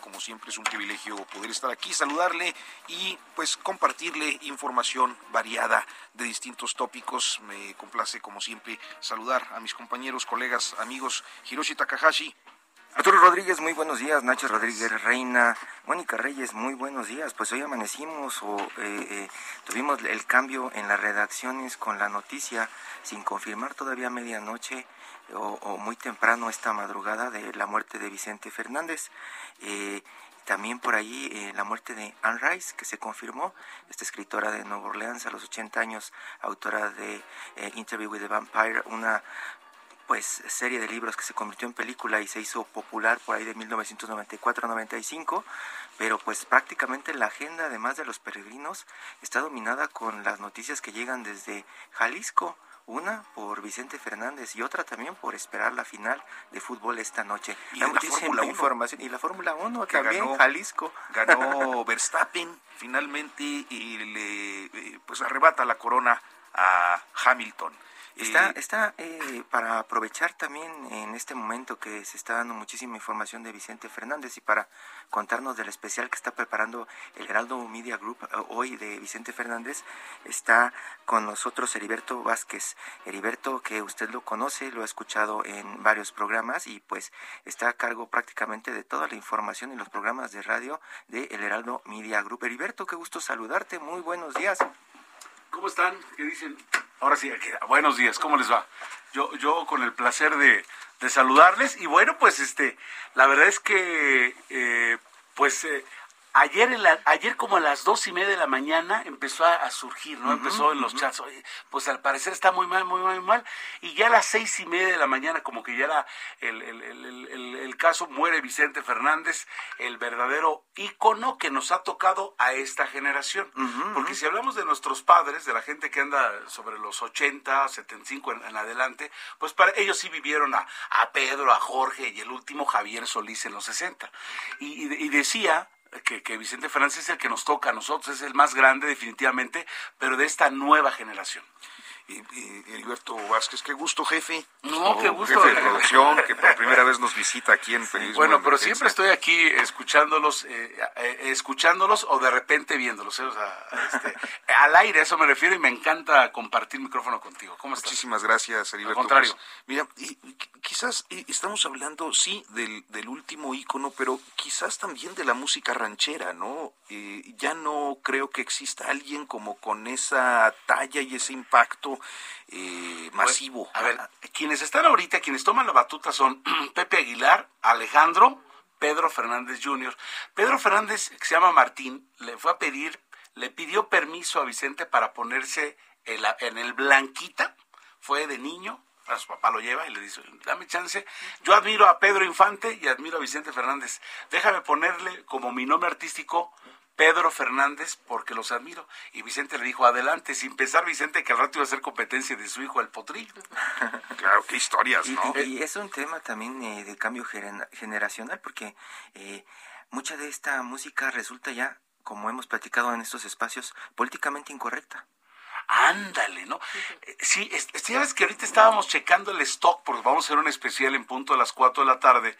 Como siempre es un privilegio poder estar aquí, saludarle y pues compartirle información variada de distintos tópicos. Me complace como siempre saludar a mis compañeros, colegas, amigos Hiroshi Takahashi. Arturo Rodríguez, muy buenos días. Nacho Rodríguez Reina, Mónica Reyes, muy buenos días. Pues hoy amanecimos o eh, eh, tuvimos el cambio en las redacciones con la noticia sin confirmar todavía medianoche o, muy temprano esta madrugada de la muerte de Vicente Fernández. Eh, también por ahí eh, la muerte de Anne Rice, que se confirmó, esta escritora de Nueva Orleans a los 80 años, autora de eh, Interview with the Vampire, una pues serie de libros que se convirtió en película y se hizo popular por ahí de 1994-95, pero pues prácticamente la agenda además de los peregrinos está dominada con las noticias que llegan desde Jalisco, una por Vicente Fernández y otra también por esperar la final de fútbol esta noche. Y la Fórmula información y la Fórmula 1 que también ganó, Jalisco ganó Verstappen finalmente y le eh, pues arrebata la corona a Hamilton. Está, está eh, para aprovechar también en este momento que se está dando muchísima información de Vicente Fernández y para contarnos del especial que está preparando el Heraldo Media Group eh, hoy de Vicente Fernández, está con nosotros Heriberto Vázquez. Heriberto, que usted lo conoce, lo ha escuchado en varios programas y pues está a cargo prácticamente de toda la información y los programas de radio de el Heraldo Media Group. Heriberto, qué gusto saludarte, muy buenos días. ¿Cómo están? ¿Qué dicen? Ahora sí, buenos días, ¿cómo les va? Yo, yo con el placer de, saludarles y bueno, pues este, la verdad es que, eh, pues eh, Ayer, en la, ayer como a las dos y media de la mañana empezó a, surgir, ¿no? empezó en los chats, pues al parecer está muy mal, muy mal, muy mal, y ya a las seis y media de la mañana, como que ya era el, el, caso, muere Vicente Fernández, el verdadero ícono que nos ha tocado a esta generación. Porque si hablamos de nuestros padres, de la gente que anda sobre los 80, 75 en, en adelante, pues para ellos sí vivieron a, a, Pedro, a Jorge y el último Javier Solís en los 60. y, y decía que, Vicente Fernández es el que nos toca a nosotros, es el más grande definitivamente, pero de esta nueva generación y, Heriberto Vázquez. Qué gusto, jefe. No, qué gusto. Jefe de producción, que por primera vez nos visita aquí en Periodismo. bueno, pero siempre estoy aquí escuchándolos, eh, eh, escuchándolos o de repente viéndolos. ¿eh? Este, al aire, eso me refiero, y me encanta compartir micrófono contigo. ¿Cómo estás? Muchísimas gracias, Heriberto. Al contrario. Pues, mira, y, quizás estamos hablando, sí, del, del último ícono, pero quizás también de la música ranchera, ¿no? ya no creo que exista alguien como con esa talla y ese impacto eh, masivo. a ver, quienes están ahorita, quienes toman la batuta son Pepe Aguilar, Alejandro, Pedro Fernández Jr. Pedro Fernández, que se llama Martín, le fue a pedir, le pidió permiso a Vicente para ponerse en, el blanquita, fue de niño, a su papá lo lleva y le dice, dame chance. Yo admiro a Pedro Infante y admiro a Vicente Fernández. Déjame ponerle como mi nombre artístico Pedro Fernández porque los admiro. Y Vicente le dijo, adelante, sin pensar Vicente que al rato iba a ser competencia de su hijo el potrillo. claro, qué historias, ¿no? Y, es un tema también eh, de cambio generacional porque eh, mucha de esta música resulta ya, como hemos platicado en estos espacios, políticamente incorrecta. Ándale, ¿no? Sí, es- es- ya ves que ahorita estábamos checando el stock, porque vamos a hacer un especial en punto a las 4 de la tarde.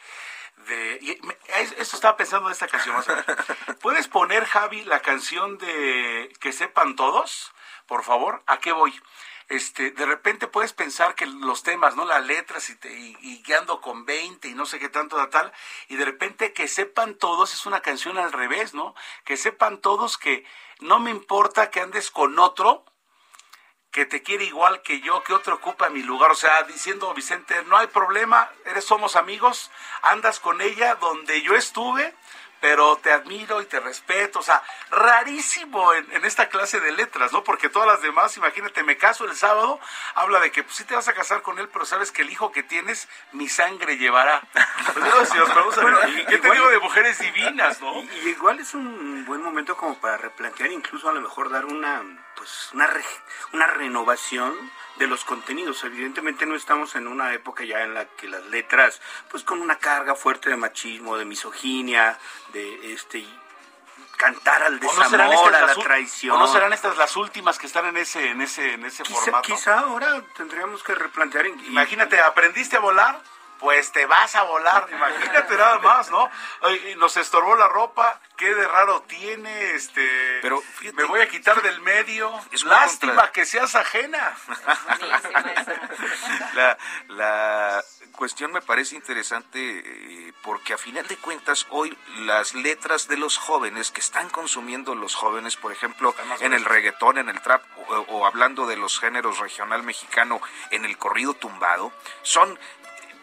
De, y me- es- esto estaba pensando en esta canción. vas a ver. ¿Puedes poner, Javi, la canción de Que sepan todos? Por favor, ¿a qué voy? Este, de repente puedes pensar que los temas, ¿no? Las letras y, te, y, y que ando con 20 y no sé qué tanto da tal, y de repente que sepan todos es una canción al revés, ¿no? Que sepan todos que no me importa que andes con otro, que te quiere igual que yo, que otro ocupa mi lugar. O sea, diciendo Vicente, no hay problema, eres, somos amigos, andas con ella donde yo estuve, pero te admiro y te respeto. O sea, rarísimo en, en esta clase de letras, ¿no? Porque todas las demás, imagínate, me caso el sábado, habla de que pues, sí te vas a casar con él, pero sabes que el hijo que tienes, mi sangre llevará. Pues, si nos a ver, Bueno, ¿Qué te digo de mujeres divinas, no? Y, y igual es un buen momento como para replantear, incluso a lo mejor dar una, pues, una, re- una renovación de los contenidos. Evidentemente no estamos en una época ya en la que las letras, pues con una carga fuerte de machismo, de misoginia, de este cantar al ¿O no serán desamor, a la traición. ¿O no serán estas las últimas que están en ese, en ese, en ese Quizá, formato? quizá ahora tendríamos que replantear. y- Imagínate, ¿aprendiste a volar? Pues te vas a volar, imagínate nada más, ¿no? Ay, nos estorbó la ropa, qué de raro tiene, este... Pero, fíjate- me voy a quitar del medio. Es Lástima contra- que seas ajena. La, la cuestión me parece interesante eh, porque a final de cuentas hoy las letras de los jóvenes que están consumiendo los jóvenes, por ejemplo, en el reggaetón, en el trap o, o hablando de los géneros regional mexicano, en el corrido tumbado, son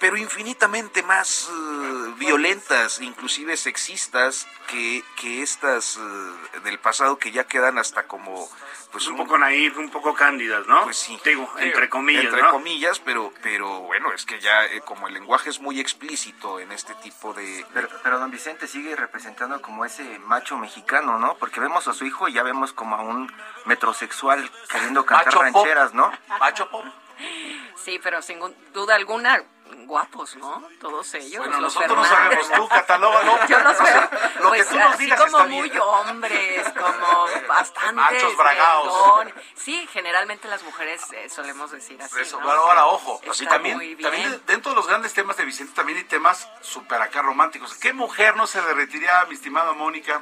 pero infinitamente más eh, violentas, inclusive sexistas, que, que estas eh, del pasado que ya quedan hasta como pues un poco naif, un poco cándidas, ¿no? pues sí. Digo, entre comillas, Entre ¿no? comillas, pero, pero bueno, es que ya eh, como el lenguaje es muy explícito en este tipo de... Pero, pero don Vicente sigue representando como ese macho mexicano, ¿no? Porque vemos a su hijo y ya vemos como a un metrosexual queriendo cantar Macho pop. rancheras, ¿no? Macho pop. Sí, pero sin duda alguna, guapos, ¿no? Todos ellos. Bueno, los nosotros no sabemos, tú catalógalo. Yo los veo, Lo pues, que tú nos digas como está muy bien. hombres, como bastante Machos bragaos. Sí, generalmente las mujeres eh, solemos decir así. Eso, ahora ojo, Está así también, muy bien. también de- dentro de los grandes temas de Vicente también hay temas súper acá románticos. ¿Qué mujer no se derretiría, mi estimada Mónica,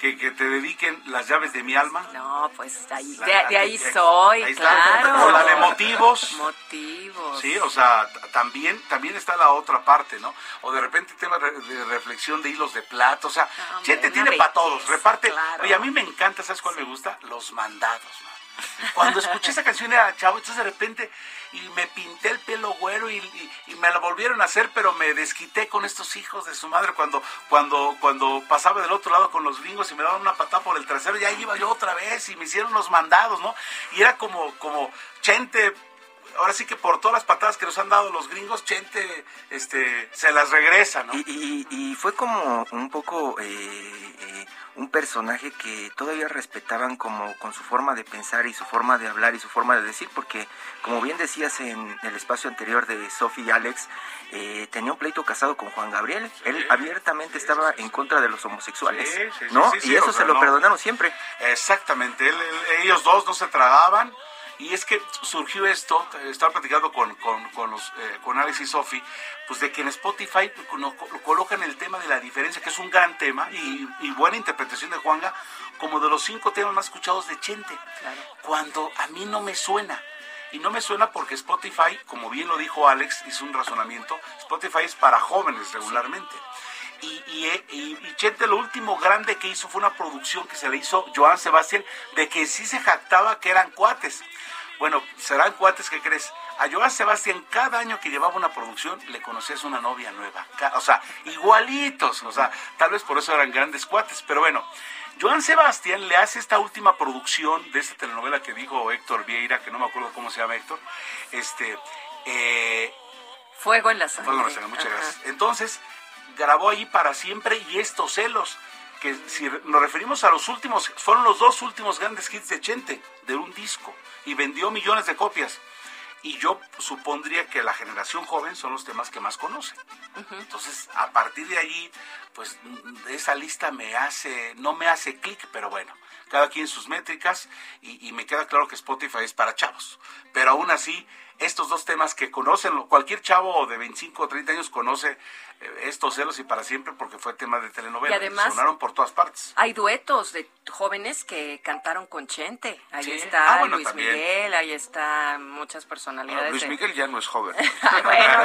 que, que te dediquen las llaves de mi alma? No, pues ahí, La- de, de ahí soy, está. claro. O la de motivos. Motivos. Sí, o sea, también, también está la otra parte, ¿no? O de repente temas de, reflexión de hilos de plata, o sea, gente tiene para todos, reparte. claro. Oye, a mí me encanta, ¿sabes cuál me gusta? Los mandados, man. Cuando escuché esa canción era chavo, entonces de repente y me pinté el pelo güero y, y- y me lo volvieron a hacer, pero me desquité con estos hijos de su madre cuando cuando cuando pasaba del otro lado con los gringos y me daban una patada por el trasero, ya iba yo otra vez y me hicieron los mandados, ¿no? Y era como como Chente ahora sí que por todas las patadas que nos han dado los gringos, Chente este se las regresa, ¿no? Y, y- y fue como un poco eh, eh, un personaje que todavía respetaban como con su forma de pensar y su forma de hablar y su forma de decir, porque como bien decías en el espacio anterior de Sophie y Alex, eh, tenía un pleito casado con Juan Gabriel. Él abiertamente estaba en contra de los homosexuales, ¿no? y eso o se lo no. perdonaron siempre. Exactamente, él- él- ellos dos no se tragaban y es que surgió esto, eh, estaba platicando con, con, con los, eh, con Alex y Sophie, pues de que en Spotify no- colocan el tema de la diferencia, que es un gran tema y, y buena interpretación de Juanga, como de los cinco temas más escuchados de Chente, cuando a mí no me suena. Y no me suena porque Spotify, como bien lo dijo Alex, hizo un razonamiento, Spotify es para jóvenes regularmente. Y, y, y- y Chente lo último grande que hizo fue una producción que se le hizo Joan Sebastián de que sí se jactaba que eran cuates. Bueno, serán cuates, ¿qué crees? A Joan Sebastián cada año que llevaba una producción le conocías una novia nueva. O sea, igualitos. O sea, tal vez por eso eran grandes cuates. Pero bueno, Joan Sebastián le hace esta última producción de esta telenovela que dijo Héctor Vieira, que no me acuerdo cómo se llama Héctor. Este, eh, Fuego en la sangre. Fuego en la sangre, muchas Ajá. gracias. Entonces, grabó ahí para siempre y estos celos, que si nos referimos a los últimos, fueron los dos últimos grandes hits de Chente, de un disco, y vendió millones de copias. Y yo supondría que la generación joven son los temas que más conoce. Entonces, a partir de allí, pues mm, esa lista me hace, no me hace clic, pero bueno, cada quien sus métricas y, y me queda claro que Spotify es para chavos. Pero aún así, estos dos temas que conocen, cualquier chavo de 25 o 30 años conoce eh, estos celos y para siempre porque fue tema de telenovela. Y además- Sonaron por todas partes. Hay duetos de jóvenes que cantaron con Chente. Ahí Sí. está Ah, bueno, Luis también. Miguel, ahí están muchas personalidades. Luis Miguel ya no es joven. Ay, bueno,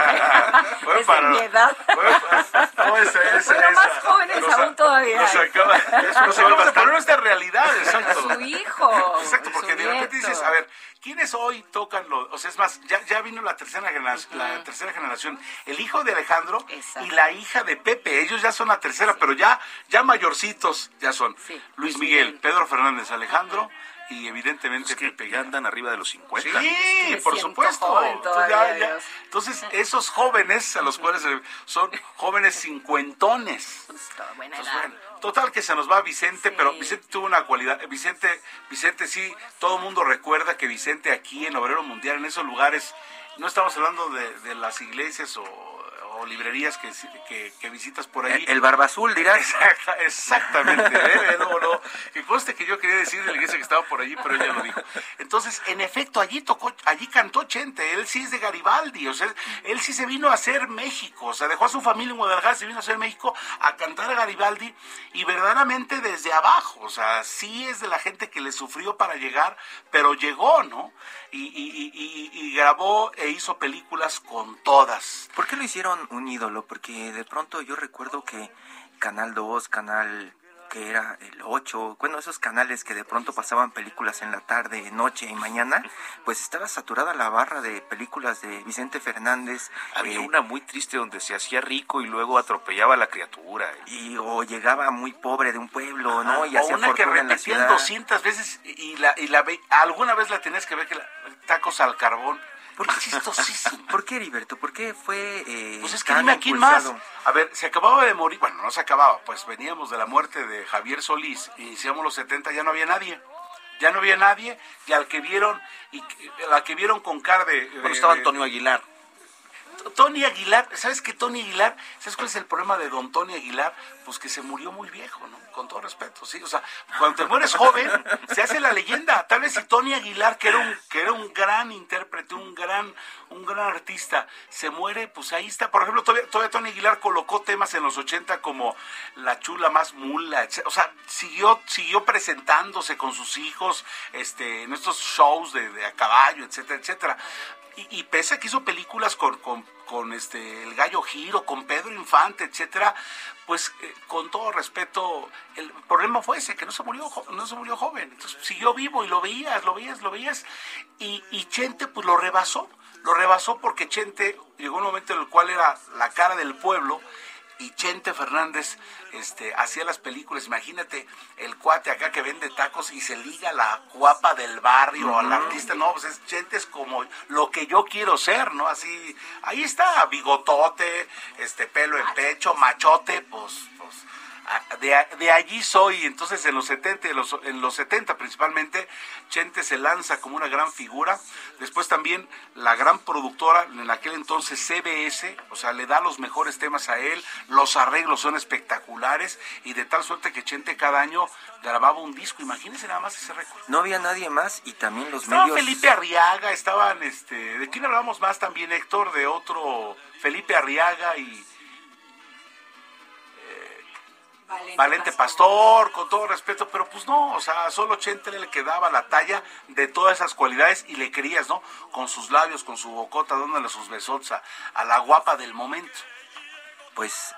Bueno, es para- de mi edad. Bueno, pues, no, ese- ese- Bueno, más esa- jóvenes nos a- aún todavía. Nos acaba, nos acabamos de poner nuestra realidad, exacto. Su hijo. Exacto, porque de repente dices, a ver, ¿quiénes hoy tocan lo, o sea, es más, ya, ya vino la tercera generación, la tercera generación, el hijo de Alejandro Exacto. y la hija de Pepe, ellos ya son la tercera, pero ya, ya mayorcitos ya son. Sí, Luis Miguel. Pedro Fernández, Alejandro y evidentemente Es que Pepe. ya andan arriba de los 50. Sí, que por supuesto. joven Entonces, todavía, ya- ya- Dios. entonces, esos jóvenes a los cuales se- son jóvenes cincuentones. Justo, buena Entonces, edad. bueno, total que se nos va Vicente, Sí. pero Vicente tuvo una cualidad. Vicente, Vicente sí, todo el mundo recuerda que Vicente aquí en Obrero Mundial, en esos lugares, no estamos hablando de, de las iglesias o, o librerías que, que, que visitas por ahí. El, el barba azul, dirás. Exacta- exactamente, ¿eh? no, no. Que conste que yo quería decir de la iglesia que estaba por allí, pero ella lo dijo. Entonces, en efecto, allí tocó, allí cantó Chente, él sí es de Garibaldi, o sea, él sí se vino a hacer México, o sea, dejó a su familia en Guadalajara, se vino a hacer México a cantar a Garibaldi y verdaderamente desde abajo, o sea, sí es de la gente que le sufrió para llegar, pero llegó, ¿no? Y, y- y- y- grabó e hizo películas con todas. ¿Por qué lo hicieron un ídolo? Porque de pronto yo recuerdo que Canal 2, Canal que era el 8, bueno, esos canales que de pronto pasaban películas en la tarde, noche y mañana, pues estaba saturada la barra de películas de Vicente Fernández. Había eh, una muy triste donde se hacía rico y luego atropellaba a la criatura. y o llegaba muy pobre de un pueblo, ¿no? Y o hacía una que repetían ciudad. 200 veces y la, y la ve- alguna vez la tenías que ver que la, tacos al carbón. ¿Por ¿Por qué? qué chistosísimo? ¿Por qué, Heriberto? ¿Por qué fue eh, Pues es que dime quién más. A ver, se acababa de morir, bueno, no se acababa, pues veníamos de la muerte de Javier Solís, iniciamos los 70, ya no había nadie. Ya no había nadie, y al que vieron, y la que vieron con cara de... de- Bueno, estaba de- Antonio Aguilar. Tony Aguilar, ¿sabes qué Tony Aguilar? ¿Sabes cuál es el problema de don Tony Aguilar? Pues que se murió muy viejo, ¿no? Con todo respeto, sí. O sea, cuando te mueres joven, se hace la leyenda. Tal vez si Tony Aguilar, que era un, que era un gran intérprete, un gran, un gran artista, se muere, pues ahí está. Por ejemplo, todavía, Tony Aguilar colocó temas en los 80 como La chula más mula, etc. O sea, siguió, siguió presentándose con sus hijos, este, en estos shows de, de a caballo, etcétera, etcétera. Y, pese a que hizo películas con, con, este el Gallo Giro, con Pedro Infante, etcétera, pues eh, con todo respeto, el problema fue ese, que no se murió, no se murió joven. Entonces siguió vivo y lo veías, lo veías, lo veías. Y, y Chente pues lo rebasó, lo rebasó porque Chente llegó un momento en el cual era la cara del pueblo y Chente Fernández este, hacía las películas. Imagínate el cuate acá que vende tacos y se liga a la guapa del barrio, al artista. No, pues es, Chente es como lo que yo quiero ser, ¿no? Así, ahí está, bigotote, este pelo en pecho, machote, pues, de, de allí soy. Entonces en los 70, en los, en los 70 principalmente, Chente se lanza como una gran figura. Después también la gran productora, en aquel entonces CBS, o sea, le da los mejores temas a él, los arreglos son espectaculares y de tal suerte que Chente cada año grababa un disco. Imagínense nada más ese récord. No había nadie más y también los Estaba medios... Felipe Arriaga, estaban, este, ¿de quién hablamos más también, Héctor? De otro Felipe Arriaga y Valente Pastor, con todo respeto, pero pues no, o sea, solo Chente le quedaba la talla de todas esas cualidades y le querías, ¿no? Con sus labios, con su bocota, dándole sus besots a, a la guapa del momento. Pues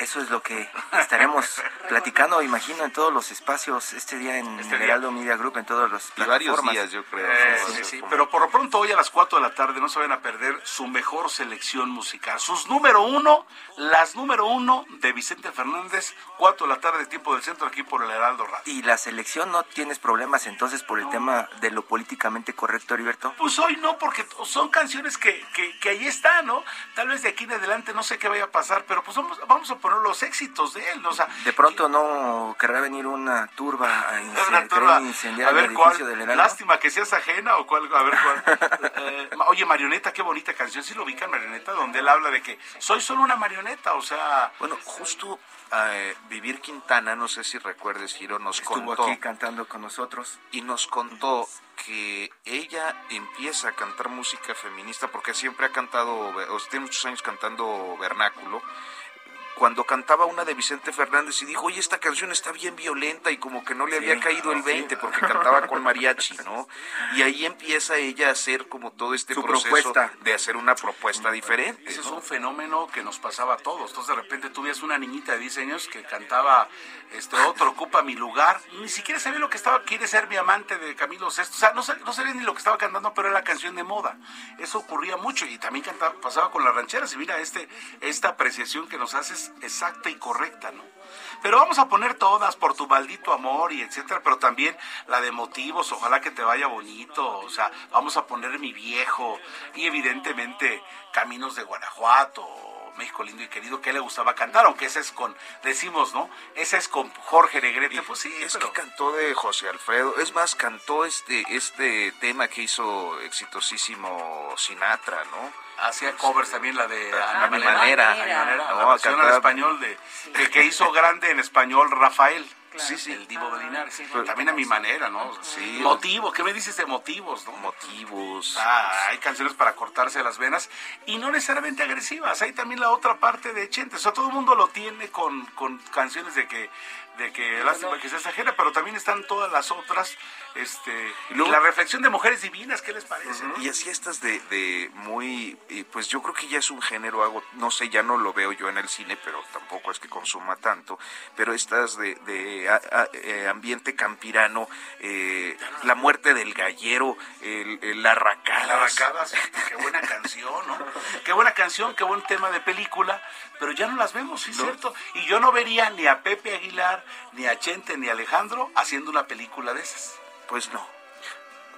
eso es lo que estaremos platicando, imagino, en todos los espacios este día en Este. Heraldo Media Group, en todos los Y varios plataformas. días, yo creo. Eh, ¿no? sí, sí, pero por lo pronto hoy a las 4 de la tarde no se vayan a perder su mejor selección musical. Sus número uno, las número uno de Vicente Fernández, 4 de la tarde, tiempo del centro, aquí por el Heraldo Radio. Y la selección no tienes problemas entonces por el tema de lo políticamente correcto, Heriberto. Pues hoy no, porque son canciones que, que, que ahí están, ¿no? Tal vez de aquí en adelante no sé qué vaya a pasar, pero pues vamos, vamos a poner los éxitos de él. O sea, De pronto no querrá venir una turba a, una turba. incendiar A el ver edificio cuál. del. Lástima que seas ajena o cuál. A ver cuál. Eh, oye, Marioneta, qué bonita canción. Sí lo ubican, Marioneta, donde él habla de que soy solo una marioneta, o sea. Bueno, justo eh, Vivir Quintana, no sé si recuerdes, Giro, nos Estuvo contó aquí cantando con nosotros. y nos contó que ella empieza a cantar música feminista porque siempre ha cantado, o sea, tiene muchos años cantando vernáculo. Cuando cantaba una de Vicente Fernández y dijo, oye, esta canción está bien violenta y como que no le había caído el 20 porque cantaba con mariachi, ¿no? Y ahí empieza ella a hacer como todo este Su proceso propuesta. de hacer una propuesta diferente. Ese es ¿no? un fenómeno que nos pasaba a todos. Entonces de repente tú veías una niñita de 10 años que cantaba este otro ocupa mi lugar. Ni siquiera sabía lo que estaba, quiere ser mi amante de Camilo VI. O sea, no, sab- no sabía ni lo que estaba cantando, pero era la canción de moda. Eso ocurría mucho y también cantaba, pasaba con las rancheras. Y mira, este, esta apreciación que nos haces exacta y correcta, ¿no? Pero vamos a poner todas por tu maldito amor y etcétera, pero también la de motivos, ojalá que te vaya bonito, o sea, vamos a poner mi viejo y evidentemente Caminos de Guanajuato, México lindo y querido, que le gustaba cantar, aunque esa es con, decimos, ¿no? Esa es con Jorge Negrete, pues sí, es pero que cantó de José Alfredo, es más, cantó este, este tema que hizo exitosísimo Sinatra, ¿no? Hacía covers también la de A mi A mi manera. A mi manera, No, la versión al cantaba- español de, que, que hizo grande en español Rafael. Sí, sí. El Divo de Linares. sí, Pero también a mi manera, ¿no? Sí. Motivo, ¿qué me dices de motivos, no? Motivos. Ah, hay canciones para cortarse las venas y no necesariamente agresivas. Hay también la otra parte de Chente. O sea, todo el mundo lo tiene con, con canciones de que, de que lástima que se exagera, pero también están todas las otras. Este, luego- la reflexión de mujeres divinas, ¿qué les parece? Y así estas de, de muy, pues yo creo que ya es un género, hago, no sé, ya no lo veo yo en el cine, pero tampoco es que consuma tanto, pero estas de, de a- a- eh, ambiente campirano, eh, la muerte del gallero, el, el la arracada, La arracada, sí, qué buena canción, ¿no? Qué buena canción, qué buen tema de película, pero ya no las vemos, sí es cierto. Y yo no vería ni a Pepe Aguilar, ni a Chente, ni a Alejandro haciendo una película de esas. Pues no.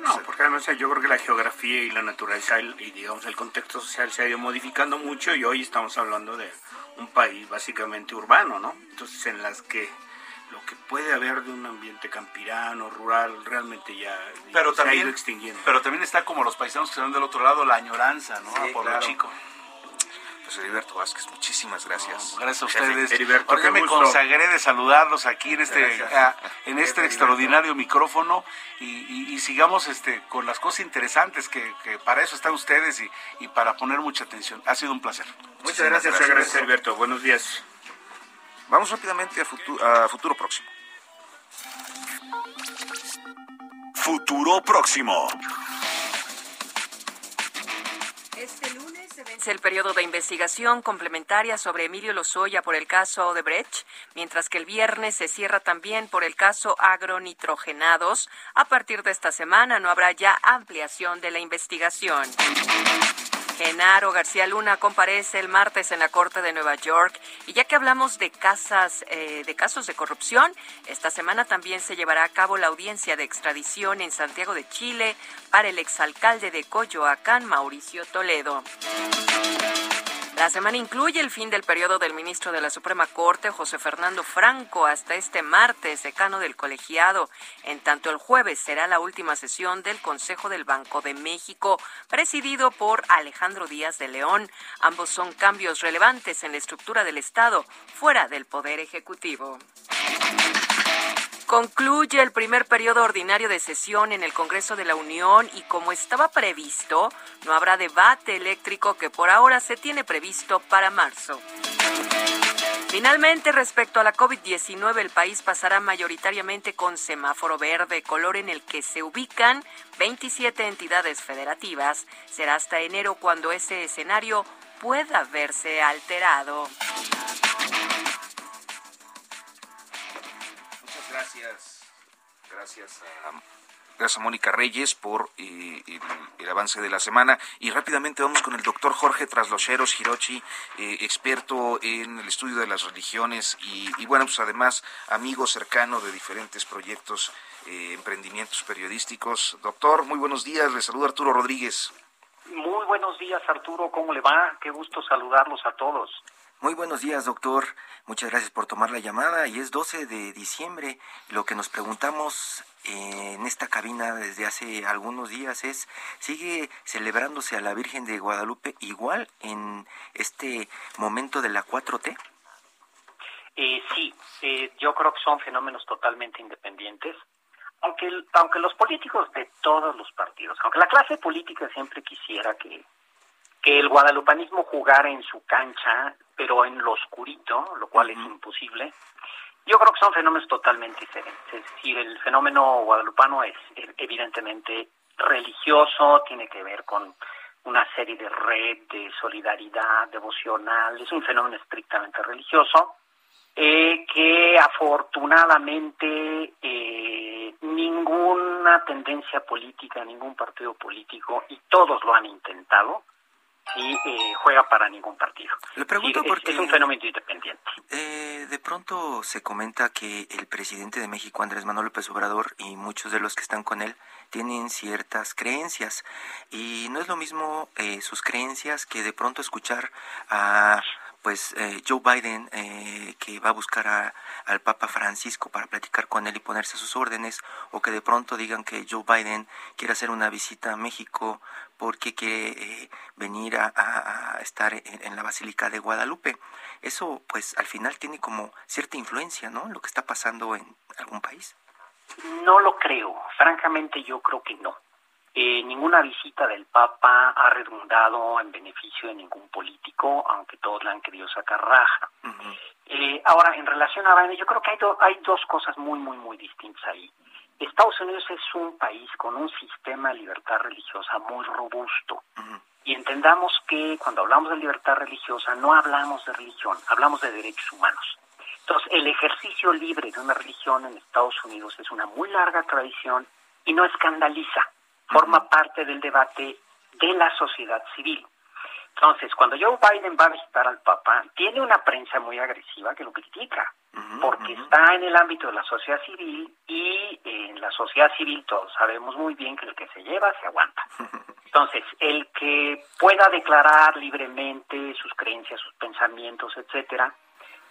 No, porque además yo creo que la geografía y la naturaleza y, digamos el contexto social se ha ido modificando mucho y hoy estamos hablando de un país básicamente urbano, ¿no? Entonces en las que lo que puede haber de un ambiente campirano, rural, realmente ya Pero se ha también, ido extinguiendo. pero también está como los paisanos que se van del otro lado, la añoranza, ¿no? Sí, Pueblo claro. Chico. Heriberto Vázquez, muchísimas gracias. No, gracias a Jefe, ustedes. Heriberto, qué me gusto. consagré de saludarlos aquí en este, Gracias. ah, en este Jefe, extraordinario micrófono y, y- y sigamos este con las cosas interesantes que, que para eso están ustedes y, y para poner mucha atención. Ha sido un placer. Muchas gracias, Muchas Alberto. gracias, Alberto. Buenos días. Vamos rápidamente a, futu- a futuro próximo. Futuro próximo. Este lunes el periodo de investigación complementaria sobre Emilio Lozoya por el caso Odebrecht, mientras que el viernes se cierra también por el caso agronitrogenados. A partir de esta semana no habrá ya ampliación de la investigación. Genaro García Luna comparece el martes en la Corte de Nueva York y ya que hablamos de casas, eh, de casos de corrupción, esta semana también se llevará a cabo la audiencia de extradición en Santiago de Chile para el exalcalde de Coyoacán, Mauricio Toledo. La semana incluye el fin del periodo del ministro de la Suprema Corte, José Fernando Franco, hasta este martes, decano del colegiado. En tanto, el jueves será la última sesión del Consejo del Banco de México, presidido por Alejandro Díaz de León. Ambos son cambios relevantes en la estructura del Estado, fuera del Poder Ejecutivo. Concluye el primer periodo ordinario de sesión en el Congreso de la Unión y como estaba previsto, no habrá debate eléctrico que por ahora se tiene previsto para marzo. Finalmente, respecto a la COVID-19, el país pasará mayoritariamente con semáforo verde, color en el que se ubican 27 entidades federativas. Será hasta enero cuando ese escenario pueda verse alterado. Gracias. Gracias a, gracias a Mónica Reyes por eh, el, avance de la semana. Y rápidamente vamos con el doctor Jorge Traslocheros Hirochi, eh, experto en el estudio de las religiones y, y bueno, pues además amigo cercano de diferentes proyectos, eh, emprendimientos periodísticos. Doctor, muy buenos días. Le saluda Arturo Rodríguez. Muy buenos días, Arturo. ¿Cómo le va? Qué gusto saludarlos a todos. Muy buenos días, doctor. Muchas gracias por tomar la llamada. Y es 12 de diciembre. Lo que nos preguntamos en esta cabina desde hace algunos días es, ¿sigue celebrándose a la Virgen de Guadalupe igual en este momento de la 4T? Eh, sí, eh, yo creo que son fenómenos totalmente independientes, aunque, aunque los políticos de todos los partidos, aunque la clase política siempre quisiera que, que el guadalupanismo jugara en su cancha, pero en lo oscurito, lo cual es imposible, yo creo que son fenómenos totalmente diferentes. Es decir, el fenómeno guadalupano es evidentemente religioso, tiene que ver con una serie de red de solidaridad devocional, es un fenómeno estrictamente religioso, eh, que afortunadamente eh, ninguna tendencia política, ningún partido político, y todos lo han intentado, y eh, juega para ningún partido. Le pregunto porque es un fenómeno independiente. Eh, de pronto se comenta que el presidente de México, Andrés Manuel López Obrador, y muchos de los que están con él tienen ciertas creencias y no es lo mismo eh, sus creencias que de pronto escuchar a pues eh, Joe Biden eh, que va a buscar a, al Papa Francisco para platicar con él y ponerse a sus órdenes o que de pronto digan que Joe Biden quiere hacer una visita a México porque quiere eh, venir a, a, estar en, en, la Basílica de Guadalupe. Eso pues al final tiene como cierta influencia, ¿no? Lo que está pasando en algún país. No lo creo, francamente yo creo que no. Eh, ninguna visita del Papa ha redundado en beneficio de ningún político, aunque todos le han querido sacar raja. Uh -huh. eh, ahora, en relación a Biden, yo creo que hay, do, hay dos cosas muy, muy, muy distintas ahí. Estados Unidos es un país con un sistema de libertad religiosa muy robusto. Uh -huh. Y entendamos que cuando hablamos de libertad religiosa no hablamos de religión, hablamos de derechos humanos. Entonces, el ejercicio libre de una religión en Estados Unidos es una muy larga tradición y no escandaliza forma parte del debate de la sociedad civil. Entonces, cuando Joe Biden va a visitar al Papa, tiene una prensa muy agresiva que lo critica, porque está en el ámbito de la sociedad civil y en la sociedad civil todos sabemos muy bien que el que se lleva se aguanta. Entonces, el que pueda declarar libremente sus creencias, sus pensamientos, etcétera,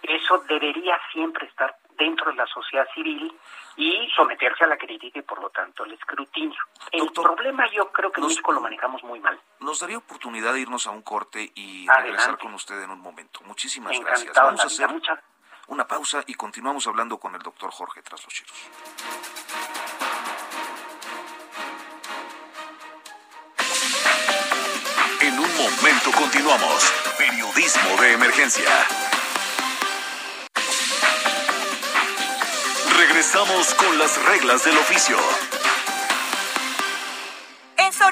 eso debería siempre estar dentro de la sociedad civil y someterse a la crítica y por lo tanto al escrutinio. El Doctor, problema yo creo que en México lo manejamos muy mal. Nos daría oportunidad de irnos a un corte y Adelante. regresar con usted en un momento. Muchísimas Encantado gracias. Vamos a hacer mucha... una pausa y continuamos hablando con el doctor Jorge Traslocheros. En un momento continuamos. Periodismo de emergencia. Regresamos con las reglas del oficio.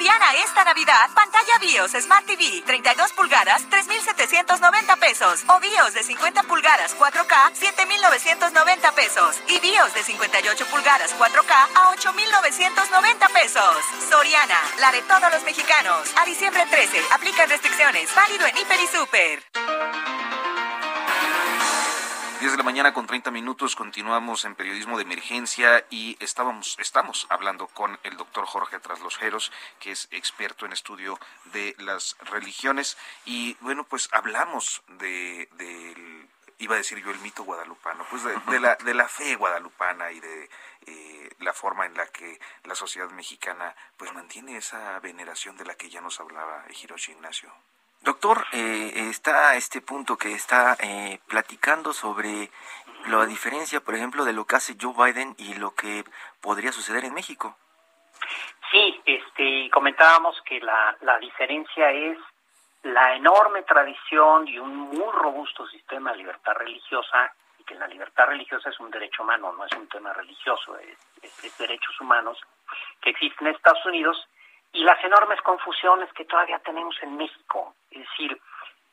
Soriana esta Navidad, pantalla BIOS Smart TV 32 pulgadas 3.790 pesos o BIOS de 50 pulgadas 4K 7.990 pesos y BIOS de 58 pulgadas 4K a 8.990 pesos. Soriana, la de todos los mexicanos. A diciembre 13, aplican restricciones. Válido en Hiper y Super. 10 de la mañana con 30 minutos continuamos en periodismo de emergencia y estábamos, estamos hablando con el doctor Jorge Traslojeros, que es experto en estudio de las religiones. Y bueno, pues hablamos de, de iba a decir yo el mito guadalupano, pues de, de, la, de la fe guadalupana y de eh, la forma en la que la sociedad mexicana pues mantiene esa veneración de la que ya nos hablaba Hiroshi Ignacio. Doctor, eh, está este punto que está eh, platicando sobre la diferencia, por ejemplo, de lo que hace Joe Biden y lo que podría suceder en México. Sí, este, comentábamos que la, la diferencia es la enorme tradición y un muy robusto sistema de libertad religiosa, y que la libertad religiosa es un derecho humano, no es un tema religioso, es, es, es derechos humanos que existen en Estados Unidos, y las enormes confusiones que todavía tenemos en México. Es decir,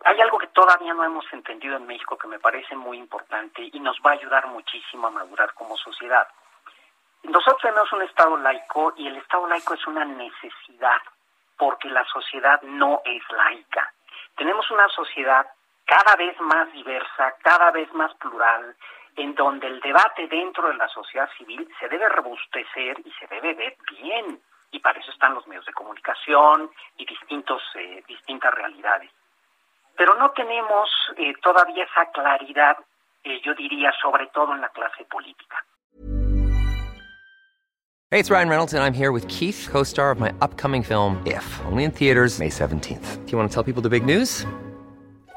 hay algo que todavía no hemos entendido en México que me parece muy importante y nos va a ayudar muchísimo a madurar como sociedad. Nosotros tenemos un Estado laico y el Estado laico es una necesidad porque la sociedad no es laica. Tenemos una sociedad cada vez más diversa, cada vez más plural, en donde el debate dentro de la sociedad civil se debe robustecer y se debe ver bien y para eso están los medios de comunicación y distintos eh, distintas realidades. Pero no tenemos eh, todavía esa claridad, eh, yo diría, sobre todo en la clase política. Hey, it's Ryan Reynolds and I'm here with Keith, co-star of my upcoming film If, only in theaters May 17th. Do you want to tell people the big news?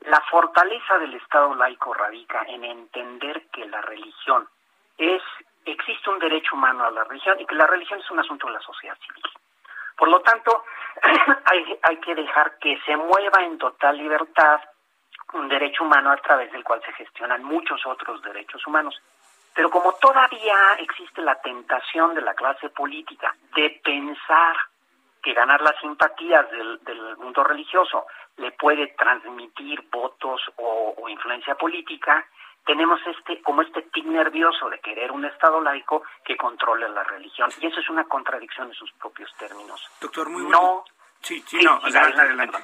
La fortaleza del Estado laico radica en entender que la religión es, existe un derecho humano a la religión y que la religión es un asunto de la sociedad civil. Por lo tanto, hay, hay que dejar que se mueva en total libertad un derecho humano a través del cual se gestionan muchos otros derechos humanos. Pero como todavía existe la tentación de la clase política de pensar que ganar las simpatías del, del mundo religioso le puede transmitir votos o, o, influencia política, tenemos este como este tic nervioso de querer un Estado laico que controle la religión. Y eso es una contradicción en sus propios términos. Doctor, muy bueno. No, sí, sí, sí no, sí, adelante, adelante.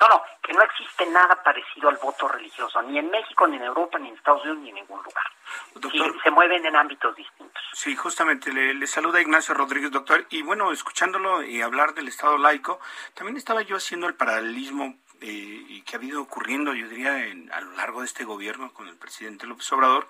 No, no, que no existe nada parecido al voto religioso, ni en México, ni en Europa, ni en Estados Unidos, ni en ningún lugar. Doctor, y se mueven en ámbitos distintos. Sí, justamente, le, le, saluda Ignacio Rodríguez, doctor. Y bueno, escuchándolo y hablar del Estado laico, también estaba yo haciendo el paralelismo eh, y que ha habido ocurriendo, yo diría, en, a lo largo de este gobierno con el presidente López Obrador,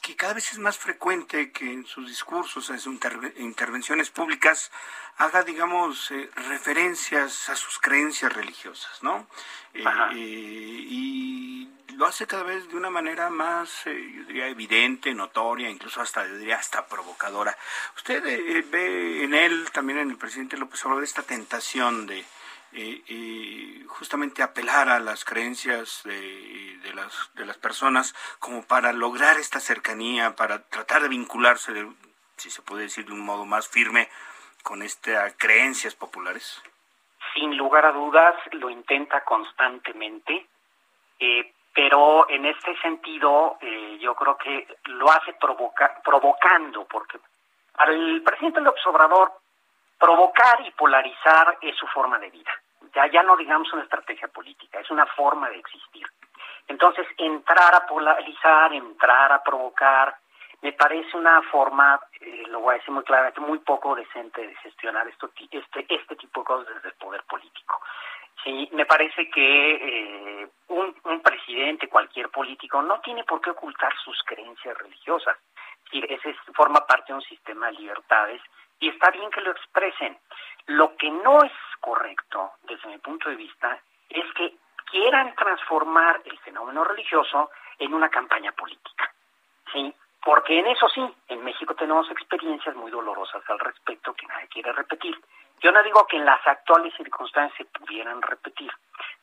que cada vez es más frecuente que en sus discursos, en sus interve intervenciones públicas, haga, digamos, eh, referencias a sus creencias religiosas, ¿no? Eh, eh, y lo hace cada vez de una manera más, eh, yo diría, evidente, notoria, incluso hasta, yo diría, hasta provocadora. ¿Usted ve en él, también en el presidente López Obrador, esta tentación de eh, eh, justamente apelar a las creencias de, de, las, de las personas como para lograr esta cercanía, para tratar de vincularse, de, si se puede decir de un modo más firme, con estas creencias populares? Sin lugar a dudas, lo intenta constantemente, eh, pero en este sentido eh, yo creo que lo hace provoca provocando, porque para el presidente López Obrador provocar y polarizar es su forma de vida. Ya, ya no digamos una estrategia política, es una forma de existir. Entonces, entrar a polarizar, entrar a provocar, me parece una forma, eh, lo voy a decir muy claramente, muy poco decente de gestionar esto, este, este tipo de cosas desde el poder político. Me parece que eh, un, presidente, cualquier político, no tiene por qué ocultar sus creencias religiosas. Y ese forma parte de un sistema de libertades y está bien que lo expresen. Lo que no es correcto, desde mi punto de vista, es que quieran transformar el fenómeno religioso en una campaña política. ¿sí? Porque en eso sí, en México tenemos experiencias muy dolorosas al respecto que nadie quiere repetir. Yo no digo que en las actuales circunstancias se pudieran repetir.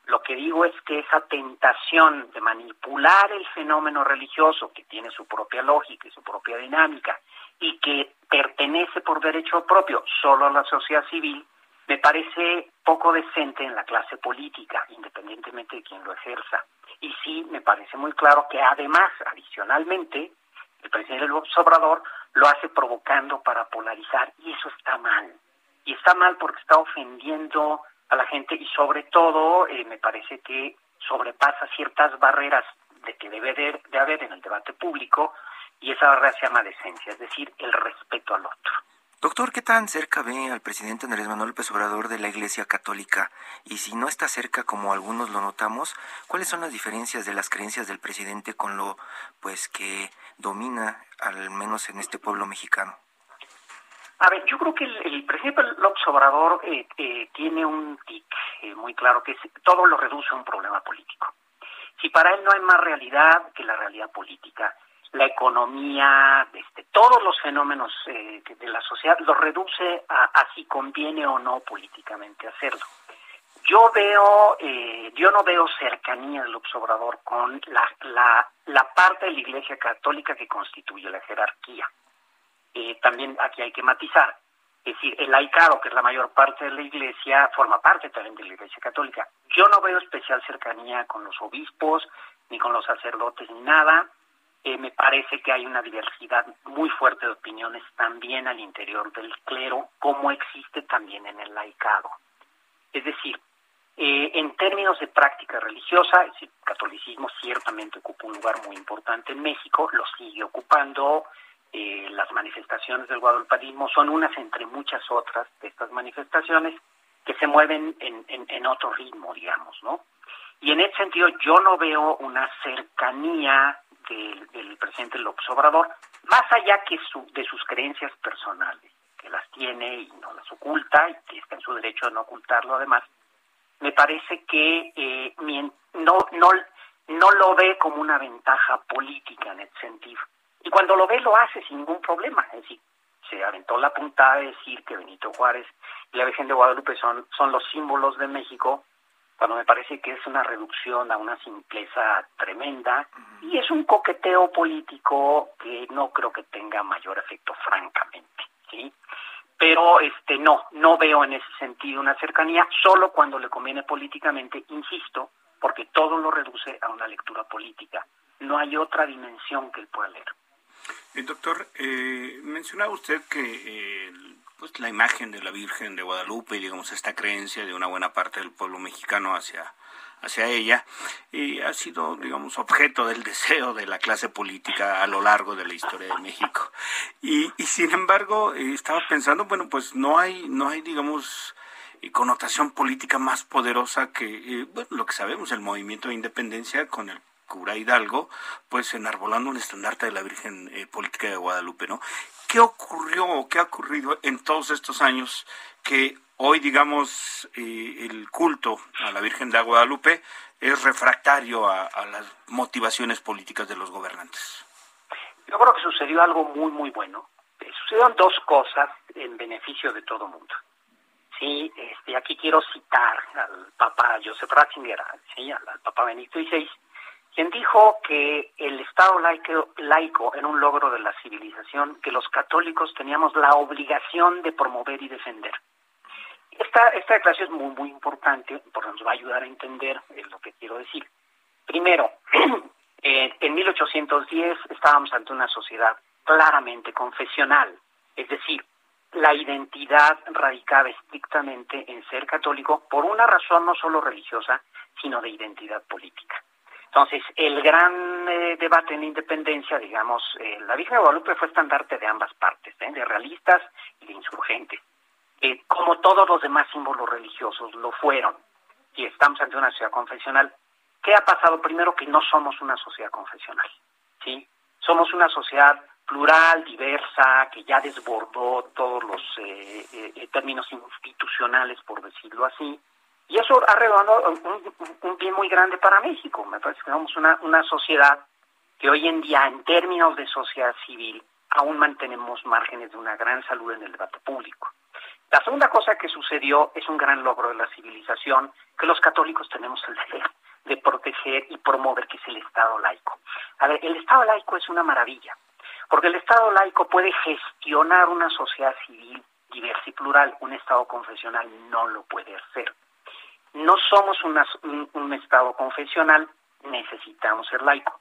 Lo que digo es que esa tentación de manipular el fenómeno religioso, que tiene su propia lógica y su propia dinámica, y que pertenece por derecho propio solo a la sociedad civil, me parece poco decente en la clase política, independientemente de quien lo ejerza. Y sí, me parece muy claro que además, adicionalmente, el presidente López Obrador lo hace provocando para polarizar y eso está mal. Y está mal porque está ofendiendo a la gente y sobre todo eh, me parece que sobrepasa ciertas barreras de que debe de, de haber en el debate público y esa barrera se llama decencia, es decir, el respeto al otro. Doctor, ¿qué tan cerca ve al presidente Andrés Manuel López Obrador de la Iglesia Católica? Y si no está cerca, como algunos lo notamos, ¿cuáles son las diferencias de las creencias del presidente con lo pues que domina, al menos en este pueblo mexicano? A ver, yo creo que el, el presidente López Obrador eh, eh, tiene un tic eh, muy claro, que es, todo lo reduce a un problema político. Si para él no hay más realidad que la realidad política, la economía, este, todos los fenómenos eh, de la sociedad, los reduce a, a, si conviene o no políticamente hacerlo. Yo veo, eh, yo no veo cercanía del observador con la, la, la parte de la Iglesia Católica que constituye la jerarquía. Eh, también aquí hay que matizar. Es decir, el laicado, que es la mayor parte de la Iglesia, forma parte también de la Iglesia Católica. Yo no veo especial cercanía con los obispos, ni con los sacerdotes, ni nada eh, me parece que hay una diversidad muy fuerte de opiniones también al interior del clero, como existe también en el laicado. Es decir, eh, en términos de práctica religiosa, el catolicismo ciertamente ocupa un lugar muy importante en México, lo sigue ocupando, eh, las manifestaciones del guadalupanismo son unas entre muchas otras de estas manifestaciones que se mueven en, en, otro ritmo, digamos, ¿no? Y en ese sentido yo no veo una cercanía del, del presidente López Obrador, más allá que de sus creencias personales, que las tiene y no las oculta, y que está en su derecho de no ocultarlo además, me parece que eh, no, no, no lo ve como una ventaja política en ese sentido. Y cuando lo ve lo hace sin ningún problema. Es decir, se aventó la puntada de decir que Benito Juárez y la Virgen de Guadalupe son, son los símbolos de México, cuando me parece que es una reducción a una simpleza tremenda y es un coqueteo político que no creo que tenga mayor efecto, francamente. ¿sí? Pero este no, no veo en ese sentido una cercanía, solo cuando le conviene políticamente, insisto, porque todo lo reduce a una lectura política. No hay otra dimensión que él pueda leer. Eh, doctor, eh, mencionaba usted que eh, pues la imagen de la Virgen de Guadalupe y digamos esta creencia de una buena parte del pueblo mexicano hacia hacia ella y ha sido digamos objeto del deseo de la clase política a lo largo de la historia de México. Y, sin embargo estaba pensando bueno pues no hay no hay digamos connotación política más poderosa que bueno, lo que sabemos el movimiento de independencia con el cura Hidalgo, pues enarbolando un estandarte de la Virgen eh, Política de Guadalupe, ¿no? ¿Qué ocurrió o qué ha ocurrido en todos estos años que hoy, digamos, eh, el culto a la Virgen de Guadalupe es refractario a, las motivaciones políticas de los gobernantes? Yo creo que sucedió algo muy, muy bueno. Eh, sucedieron dos cosas en beneficio de todo mundo. Sí, este, aquí quiero citar al Papa Joseph Ratzinger, ¿sí? al, al Papa Benito XVI, quien dijo que el Estado laico, era un logro de la civilización que los católicos teníamos la obligación de promover y defender. Esta, esta declaración es muy, muy importante porque nos va a ayudar a entender lo que quiero decir. Primero, en 1810 estábamos ante una sociedad claramente confesional, es decir, la identidad radicaba estrictamente en ser católico por una razón no solo religiosa, sino de identidad política. Entonces, el gran eh, debate en la independencia, digamos, eh, la Virgen de Guadalupe fue estandarte de ambas partes, ¿eh? de realistas y de insurgentes. como todos los demás símbolos religiosos lo fueron. Y estamos ante una sociedad confesional. ¿Qué ha pasado? Primero que no somos una sociedad confesional, ¿sí? Somos una sociedad plural, diversa, que ya desbordó todos los términos institucionales, por decirlo así, y eso ha revelado un, bien muy grande para México. Me parece que somos una, una sociedad que hoy en día, en términos de sociedad civil, aún mantenemos márgenes de una gran salud en el debate público. La segunda cosa que sucedió es un gran logro de la civilización que los católicos tenemos el deber de proteger y promover, que es el Estado laico. A ver, el Estado laico es una maravilla, porque el Estado laico puede gestionar una sociedad civil diversa y plural, un Estado confesional no lo puede hacer. No somos un, Estado confesional, necesitamos ser laico.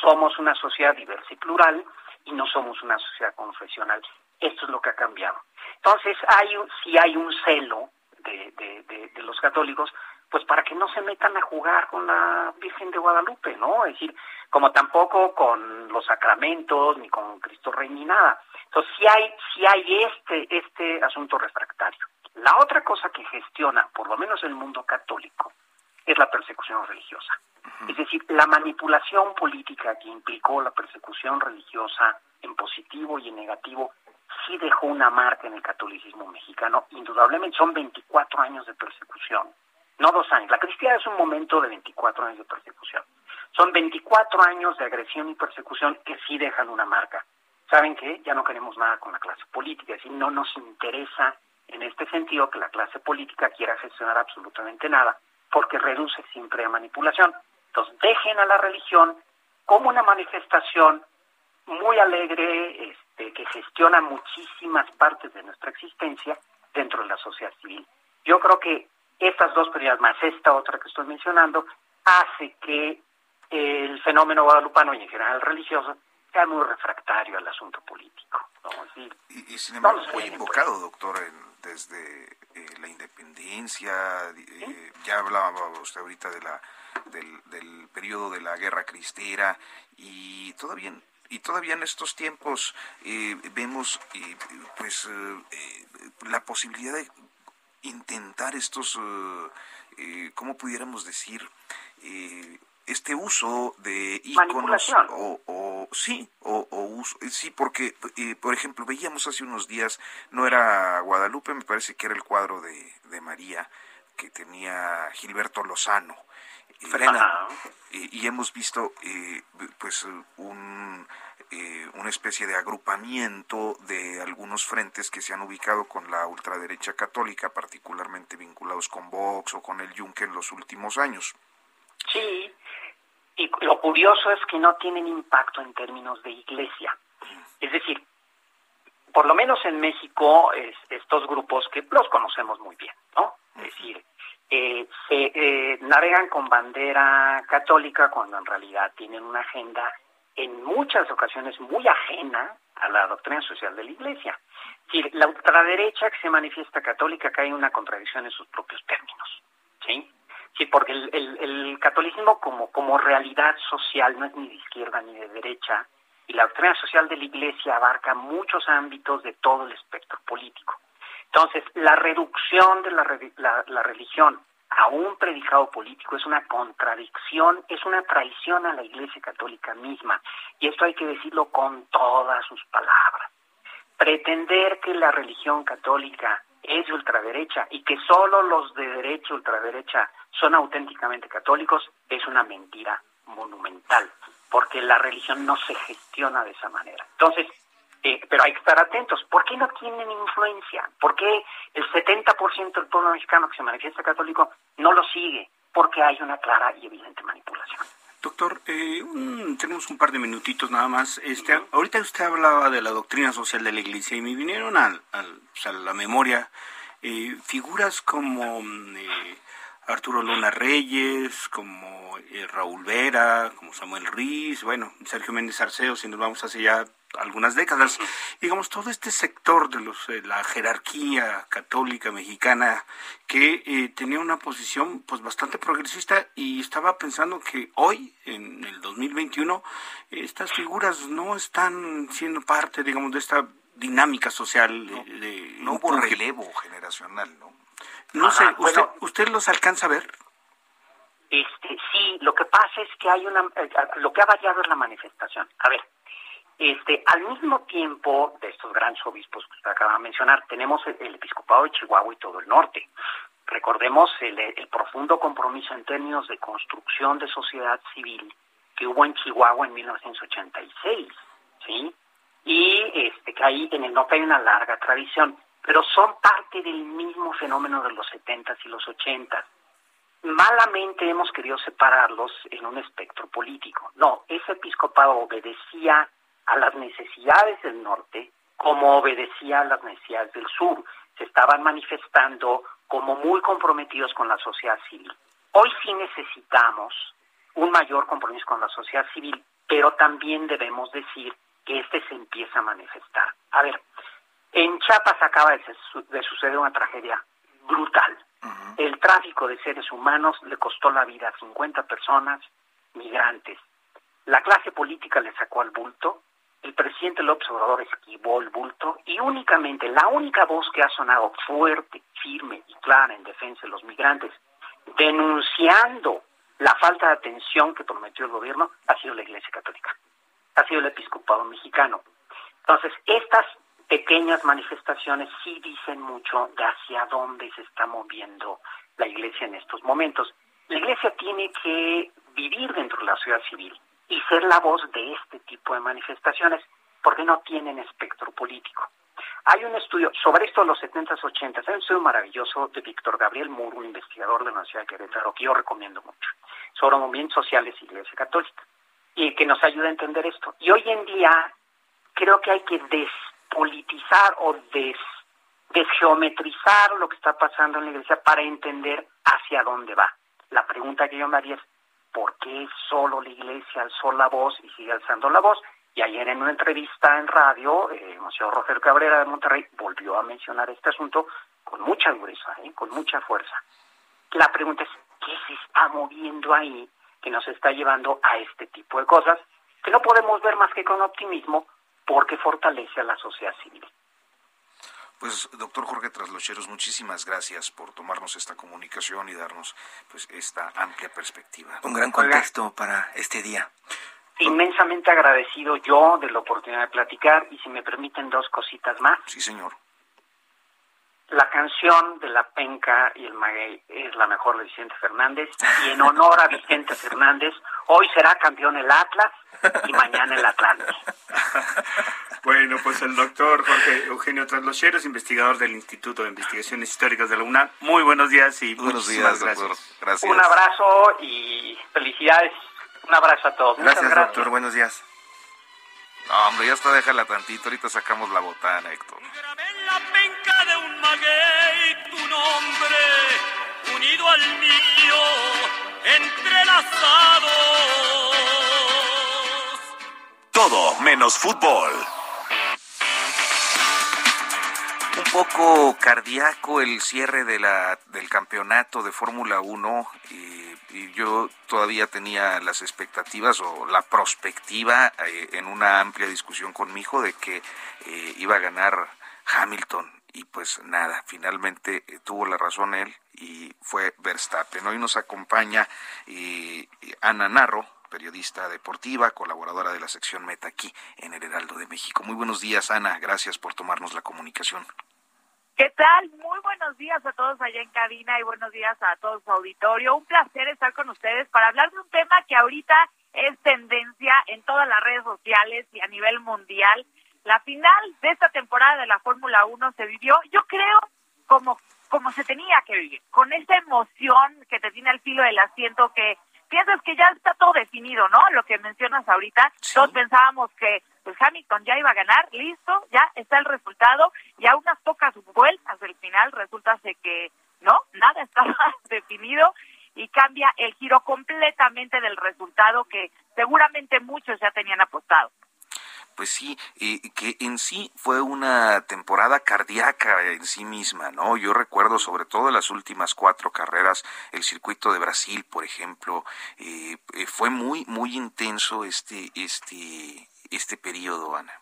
Somos una sociedad diversa y plural y no somos una sociedad confesional. Esto es lo que ha cambiado. Entonces, hay, si hay un celo de, los católicos, pues para que no se metan a jugar con la Virgen de Guadalupe, ¿no? Es decir, como tampoco con los sacramentos, ni con Cristo Rey, ni nada. Entonces, si hay, si hay este, este asunto refractario. La otra cosa que gestiona, por lo menos el mundo católico, es la persecución religiosa. Es decir, la manipulación política que implicó la persecución religiosa en positivo y en negativo sí dejó una marca en el catolicismo mexicano. Indudablemente son 24 años de persecución, no dos años. La cristiana es un momento de 24 años de persecución. Son 24 años de agresión y persecución que sí dejan una marca. ¿Saben qué? Ya no queremos nada con la clase política, es decir, no nos interesa este sentido que la clase política quiera gestionar absolutamente nada, porque reduce siempre a manipulación. Entonces, dejen a la religión como una manifestación muy alegre, este, que gestiona muchísimas partes de nuestra existencia dentro de la sociedad civil. Yo creo que estas dos prioridades, más esta otra que estoy mencionando, hace que el fenómeno guadalupano y en general religioso sea muy refractario al asunto político. y, sin embargo, muy invocado, doctor, en desde eh, la independencia, eh, ya hablaba usted ahorita de la, del, del periodo de la guerra cristera y todavía y todavía en estos tiempos vemos pues la posibilidad de intentar estos, ¿cómo pudiéramos decir? Este uso de iconos o, o, sí o, o uso, sí porque por ejemplo veíamos hace unos días no era Guadalupe me parece que era el cuadro de, de María que tenía Gilberto Lozano Frena. y hemos visto eh, pues un, eh, una especie de agrupamiento de algunos frentes que se han ubicado con la ultraderecha católica, particularmente vinculados con Vox o con el Yunque en los últimos años. Sí, y lo curioso es que no tienen impacto en términos de iglesia. Es decir, por lo menos en México, estos grupos que los conocemos muy bien, ¿no? Es decir, eh, se eh, navegan con bandera católica cuando en realidad tienen una agenda en muchas ocasiones muy ajena a la doctrina social de la Iglesia. Es decir, la ultraderecha que se manifiesta católica cae en una contradicción en sus propios términos, ¿sí? Sí, porque el, el, catolicismo como, realidad social no es ni de izquierda ni de derecha, y la doctrina social de la Iglesia abarca muchos ámbitos de todo el espectro político. Entonces, la reducción de la, la, religión a un predicado político es una contradicción, es una traición a la Iglesia Católica misma. Y esto hay que decirlo con todas sus palabras. Pretender que la religión católica es de ultraderecha y que solo los de derecha ultraderecha son auténticamente católicos es una mentira monumental, porque la religión no se gestiona de esa manera. Entonces, eh, pero hay que estar atentos. ¿Por qué no tienen influencia? ¿Por qué el 70% del pueblo mexicano que se manifiesta católico no lo sigue? Porque hay una clara y evidente manipulación. Doctor, eh, tenemos un par de minutitos nada más. Este, ahorita usted hablaba de la doctrina social de la Iglesia y me vinieron al, a la memoria eh, figuras como Arturo Luna Reyes, como Raúl Vera, como Samuel Riz, bueno, Sergio Méndez Arceo, si nos vamos hacia allá algunas décadas. Digamos, todo este sector de los, eh, la jerarquía católica mexicana que eh, tenía una posición pues bastante progresista y estaba pensando que hoy, en el 2021, estas figuras no están siendo parte, digamos, de esta dinámica social. No, de, no hubo relevo generacional, ¿no? No sé, usted, ¿usted los alcanza a ver? Este, sí, lo que pasa es que hay una, eh, lo que ha variado es la manifestación. A ver, este, al mismo tiempo de estos grandes obispos que usted acaba de mencionar, tenemos el, episcopado de Chihuahua y todo el norte. Recordemos el, el, profundo compromiso en términos de construcción de sociedad civil que hubo en Chihuahua en 1986, ¿sí? Y este, que ahí en el norte hay una larga tradición, pero son parte del mismo fenómeno de los 70s y los 80s. Malamente hemos querido separarlos en un espectro político. No, ese episcopado obedecía a las necesidades del norte como obedecía a las necesidades del sur. Se estaban manifestando como muy comprometidos con la sociedad civil. Hoy sí necesitamos un mayor compromiso con la sociedad civil, pero también debemos decir que este se empieza a manifestar. A ver, en Chiapas acaba de, suceder una tragedia brutal. El tráfico de seres humanos le costó la vida a 50 personas, migrantes. La clase política le sacó al bulto, el presidente López Obrador esquivó el bulto y únicamente la única voz que ha sonado fuerte, firme y clara en defensa de los migrantes, denunciando la falta de atención que prometió el gobierno, ha sido la Iglesia Católica, ha sido el episcopado mexicano. Entonces, estas pequeñas manifestaciones sí dicen mucho de hacia dónde se está moviendo la Iglesia en estos momentos. La Iglesia tiene que vivir dentro de la sociedad civil y ser la voz de este tipo de manifestaciones, porque no tienen espectro político. Hay un estudio sobre esto de los 70s, 80s, hay un estudio maravilloso de Víctor Gabriel Muro, un investigador de la Universidad de Querétaro, que yo recomiendo mucho, sobre movimientos sociales y Iglesia Católica, y que nos ayuda a entender esto. Y hoy en día creo que hay que despolitizar o des, desgeometrizar lo que está pasando en la Iglesia para entender hacia dónde va. La pregunta que yo me haría es, por qué solo la iglesia alzó la voz y sigue alzando la voz. Y ayer en una entrevista en radio, eh, el Museo Roger Cabrera de Monterrey volvió a mencionar este asunto con mucha dureza, eh, con mucha fuerza. La pregunta es, ¿qué se está moviendo ahí que nos está llevando a este tipo de cosas? que no podemos ver más que con optimismo porque fortalece a la sociedad civil. Pues, doctor Jorge Traslocheros, muchísimas gracias por tomarnos esta comunicación y darnos pues esta amplia perspectiva. Un gran contexto para este día. Inmensamente agradecido yo de la oportunidad de platicar y si me permiten dos cositas más. Sí, señor. La canción de La Penca y el Maguey es la mejor de Vicente Fernández y en honor a Vicente Fernández, hoy será campeón el Atlas y mañana el Atlante. Bueno, pues el doctor Jorge Eugenio Traslocheros, investigador del Instituto de Investigaciones Históricas de la UNAM. Muy buenos días y buenos días, gracias. gracias. Un abrazo y felicidades. Un abrazo a todos. Gracias, doctor. Buenos días. No, hombre, ya está, déjala tantito. Ahorita sacamos la botana, Héctor. la penca de un maguey tu nombre, unido al mío, entrelazados. Todo menos fútbol. Un poco cardíaco el cierre de la, del campeonato de Fórmula 1 y, yo todavía tenía las expectativas o la prospectiva eh, en una amplia discusión con mi hijo de que eh, iba a ganar Hamilton y pues nada, finalmente eh, tuvo la razón él y fue Verstappen. Hoy nos acompaña Ana Narro, periodista deportiva, colaboradora de la sección Meta aquí en el Heraldo de México. Muy buenos días, Ana. Gracias por tomarnos la comunicación. ¿Qué tal? Muy buenos días a todos allá en cabina y buenos días a todo su auditorio. Un placer estar con ustedes para hablar de un tema que ahorita es tendencia en todas las redes sociales y a nivel mundial. La final de esta temporada de la Fórmula 1 se vivió, yo creo, como, como se tenía que vivir, con esa emoción que te tiene al filo del asiento que piensas que ya está todo definido, ¿no? Lo que mencionas ahorita, sí. todos pensábamos que pues Hamilton ya iba a ganar, listo, ya está el resultado, y a unas pocas vueltas del final resulta que no, nada estaba definido y cambia el giro completamente del resultado que seguramente muchos ya tenían apostado. Pues sí, eh, que en sí fue una temporada cardíaca en sí misma, ¿no? Yo recuerdo sobre todo las últimas cuatro carreras, el circuito de Brasil, por ejemplo, eh, eh, fue muy, muy intenso este, este, este periodo, Ana.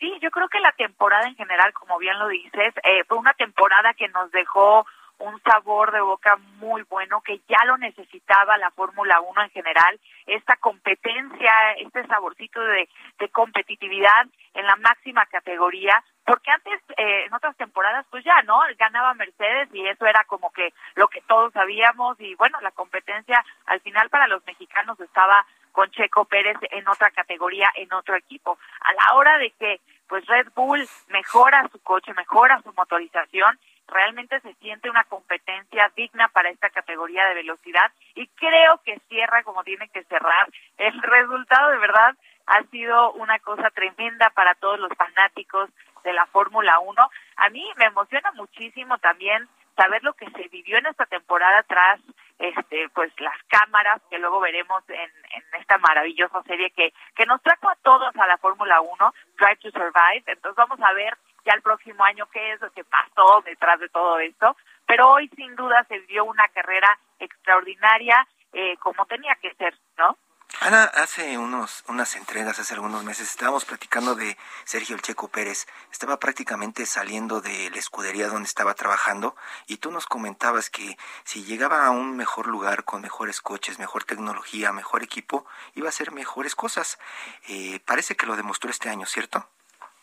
Sí, yo creo que la temporada en general, como bien lo dices, eh, fue una temporada que nos dejó un sabor de boca muy bueno que ya lo necesitaba la Fórmula 1 en general, esta competencia, este saborcito de, de, competitividad en la máxima categoría, porque antes, eh, en otras temporadas, pues ya, ¿no? Ganaba Mercedes y eso era como que lo que todos sabíamos y bueno, la competencia al final para los mexicanos estaba con Checo Pérez en otra categoría, en otro equipo. A la hora de que pues Red Bull mejora su coche, mejora su motorización, realmente se siente una competencia digna para esta categoría de velocidad y creo que cierra como tiene que cerrar. El resultado de verdad ha sido una cosa tremenda para todos los fanáticos de la Fórmula 1. A mí me emociona muchísimo también saber lo que se vivió en esta temporada tras este pues las cámaras que luego veremos en, en esta maravillosa serie que que nos trajo a todos a la Fórmula 1 Drive to Survive entonces vamos a ver ya el próximo año qué es lo que pasó detrás de todo esto pero hoy sin duda se vivió una carrera extraordinaria eh, como tenía que ser no Ana, hace unos, unas entregas, hace algunos meses, estábamos platicando de Sergio El Checo Pérez. Estaba prácticamente saliendo de la escudería donde estaba trabajando y tú nos comentabas que si llegaba a un mejor lugar con mejores coches, mejor tecnología, mejor equipo, iba a hacer mejores cosas. Eh, parece que lo demostró este año, ¿cierto?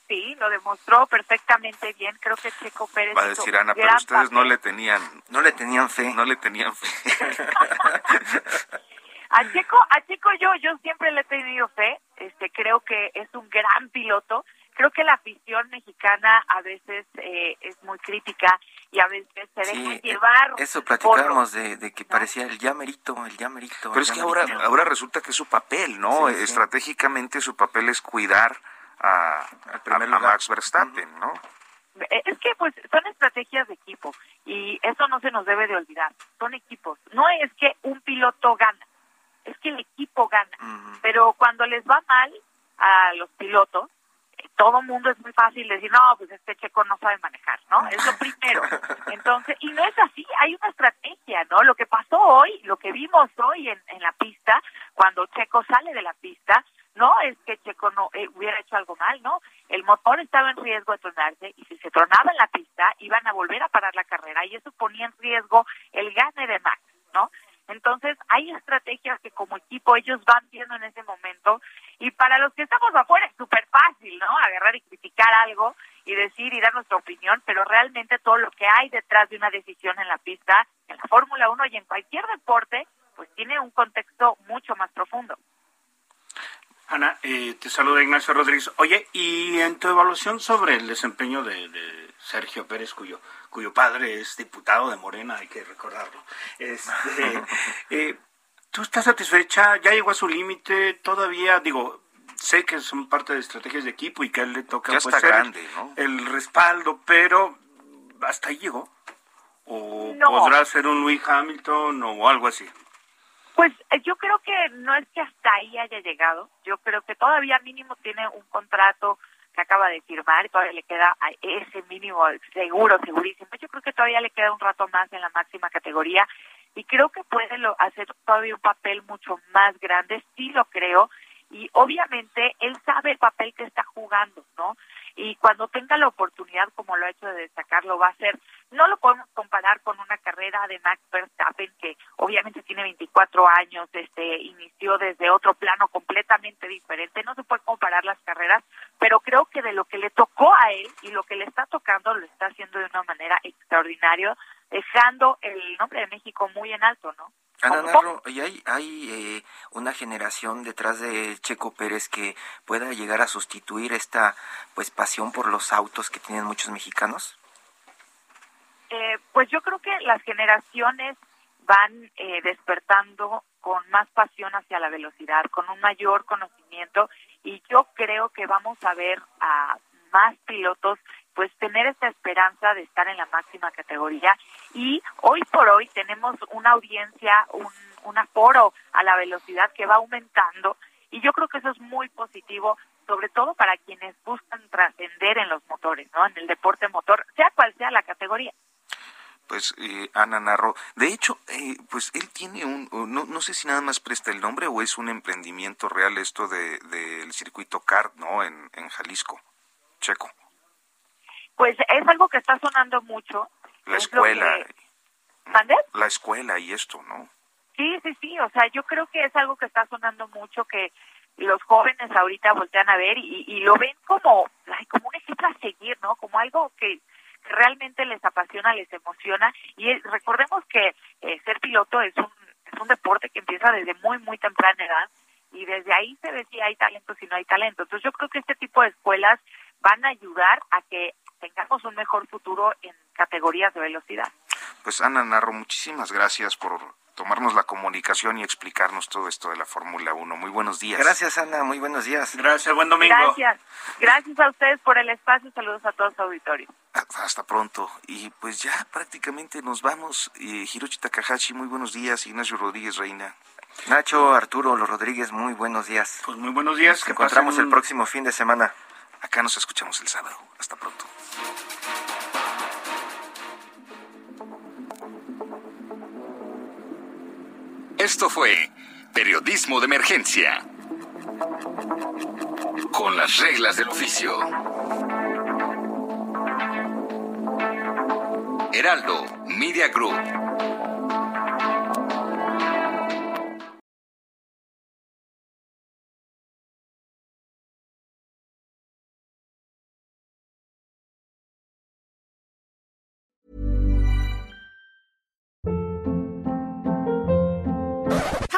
Sí, lo demostró perfectamente bien. Creo que Checo Pérez. Va a decir Ana, pero ustedes papel. no le tenían, no le tenían fe. No le tenían fe. A Checo, a Checo yo, yo siempre le he tenido fe, este, creo que es un gran piloto, creo que la afición mexicana a veces eh, es muy crítica y a veces se deja sí, llevar. Eso platicábamos de, de, que ¿no? parecía el llamerito, el llamerito. Pero el es que ahora, ahora resulta que es su papel, ¿no? Sí, Estratégicamente su papel es cuidar a, a, a Max Verstappen, uh -huh. ¿no? Es que pues son estrategias de equipo y eso no se nos debe de olvidar. Son equipos. No es que un piloto gana es que el equipo gana. Uh -huh. Pero cuando les va mal a los pilotos, eh, todo mundo es muy fácil decir, no, pues este checo no sabe manejar, ¿no? Es lo primero. Entonces, y no es así, hay una estrategia, ¿no? Lo que pasó hoy, lo que vimos hoy en, en la pista, cuando Checo sale de la pista, no es que Checo no eh, hubiera hecho algo mal, no. El motor estaba en riesgo de tronarse y si se tronaba en la pista iban a volver a parar la carrera y eso ponía en riesgo el gane de Max, ¿no? Entonces hay estrategias que como equipo ellos van viendo en ese momento y para los que estamos afuera es súper fácil, ¿no? Agarrar y criticar algo y decir y dar nuestra opinión, pero realmente todo lo que hay detrás de una decisión en la pista, en la Fórmula 1 y en cualquier deporte, pues tiene un contexto. Ana, eh, te saluda Ignacio Rodríguez. Oye, y en tu evaluación sobre el desempeño de, Sergio Pérez, cuyo, cuyo padre es diputado de Morena, hay que recordarlo, este, eh, ¿tú estás satisfecha? ¿Ya llegó a su límite? Todavía, digo, sé que son parte de estrategias de equipo y que a él le toca pues, grande, ¿no? el respaldo, pero hasta ahí llegó. ¿O podrá ser un Louis Hamilton o algo así? Pues eh, yo creo que no es que hasta ahí haya llegado, yo creo que todavía mínimo tiene un contrato que acaba de firmar y todavía le queda ese mínimo seguro, segurísimo. Yo creo que todavía le queda un rato más en la máxima categoría y creo que puede lo, hacer todavía un papel mucho más grande, sí lo creo, y obviamente él sabe el papel que está jugando, ¿no? Y cuando tenga la oportunidad, como lo ha hecho de destacarlo, va a ser, no lo podemos comparar con una carrera de Max Verstappen, que obviamente tiene 24 años, este, inició desde otro plano completamente diferente, no se puede comparar las carreras, pero creo que de lo que le tocó a él y lo que le está tocando, lo está haciendo de una manera extraordinaria, dejando el nombre de México muy en alto, ¿no? Ana Narro, ¿y hay, hay eh, una generación detrás de Checo Pérez que pueda llegar a sustituir esta pues pasión por los autos que tienen muchos mexicanos? Eh, pues yo creo que las generaciones van eh, despertando con más pasión hacia la velocidad, con un mayor conocimiento y yo creo que vamos a ver a más pilotos pues tener esa esperanza de estar en la máxima categoría y hoy por hoy tenemos una audiencia, un, un aforo a la velocidad que va aumentando y yo creo que eso es muy positivo sobre todo para quienes buscan trascender en los motores, ¿no? En el deporte motor, sea cual sea la categoría pues eh, Ana Narro. De hecho, eh, pues él tiene un, no, no sé si nada más presta el nombre o es un emprendimiento real esto del de, circuito CART, ¿no? En, en Jalisco, Checo. Pues es algo que está sonando mucho. La escuela. Que... La escuela y esto, ¿no? Sí, sí, sí. O sea, yo creo que es algo que está sonando mucho que los jóvenes ahorita voltean a ver y, y lo ven como, como un ejemplo a seguir, ¿no? Como algo que realmente les apasiona, les emociona. Y recordemos que eh, ser piloto es un, es un deporte que empieza desde muy, muy temprana edad y desde ahí se ve si hay talento, si no hay talento. Entonces yo creo que este tipo de escuelas van a ayudar a que tengamos un mejor futuro en categorías de velocidad. Pues Ana Narro, muchísimas gracias por tomarnos la comunicación y explicarnos todo esto de la Fórmula 1. Muy buenos días. Gracias, Ana. Muy buenos días. Gracias. Buen domingo. Gracias. Gracias a ustedes por el espacio. Saludos a todos los auditorio. Hasta pronto. Y pues ya prácticamente nos vamos. Eh, Hiroshi Takahashi, muy buenos días. Ignacio Rodríguez Reina. Nacho, Arturo, los Rodríguez, muy buenos días. Pues muy buenos días. Nos encontramos el próximo fin de semana. Acá nos escuchamos el sábado. Hasta pronto. Esto fue Periodismo de Emergencia. Con las reglas del oficio. Heraldo Media Group.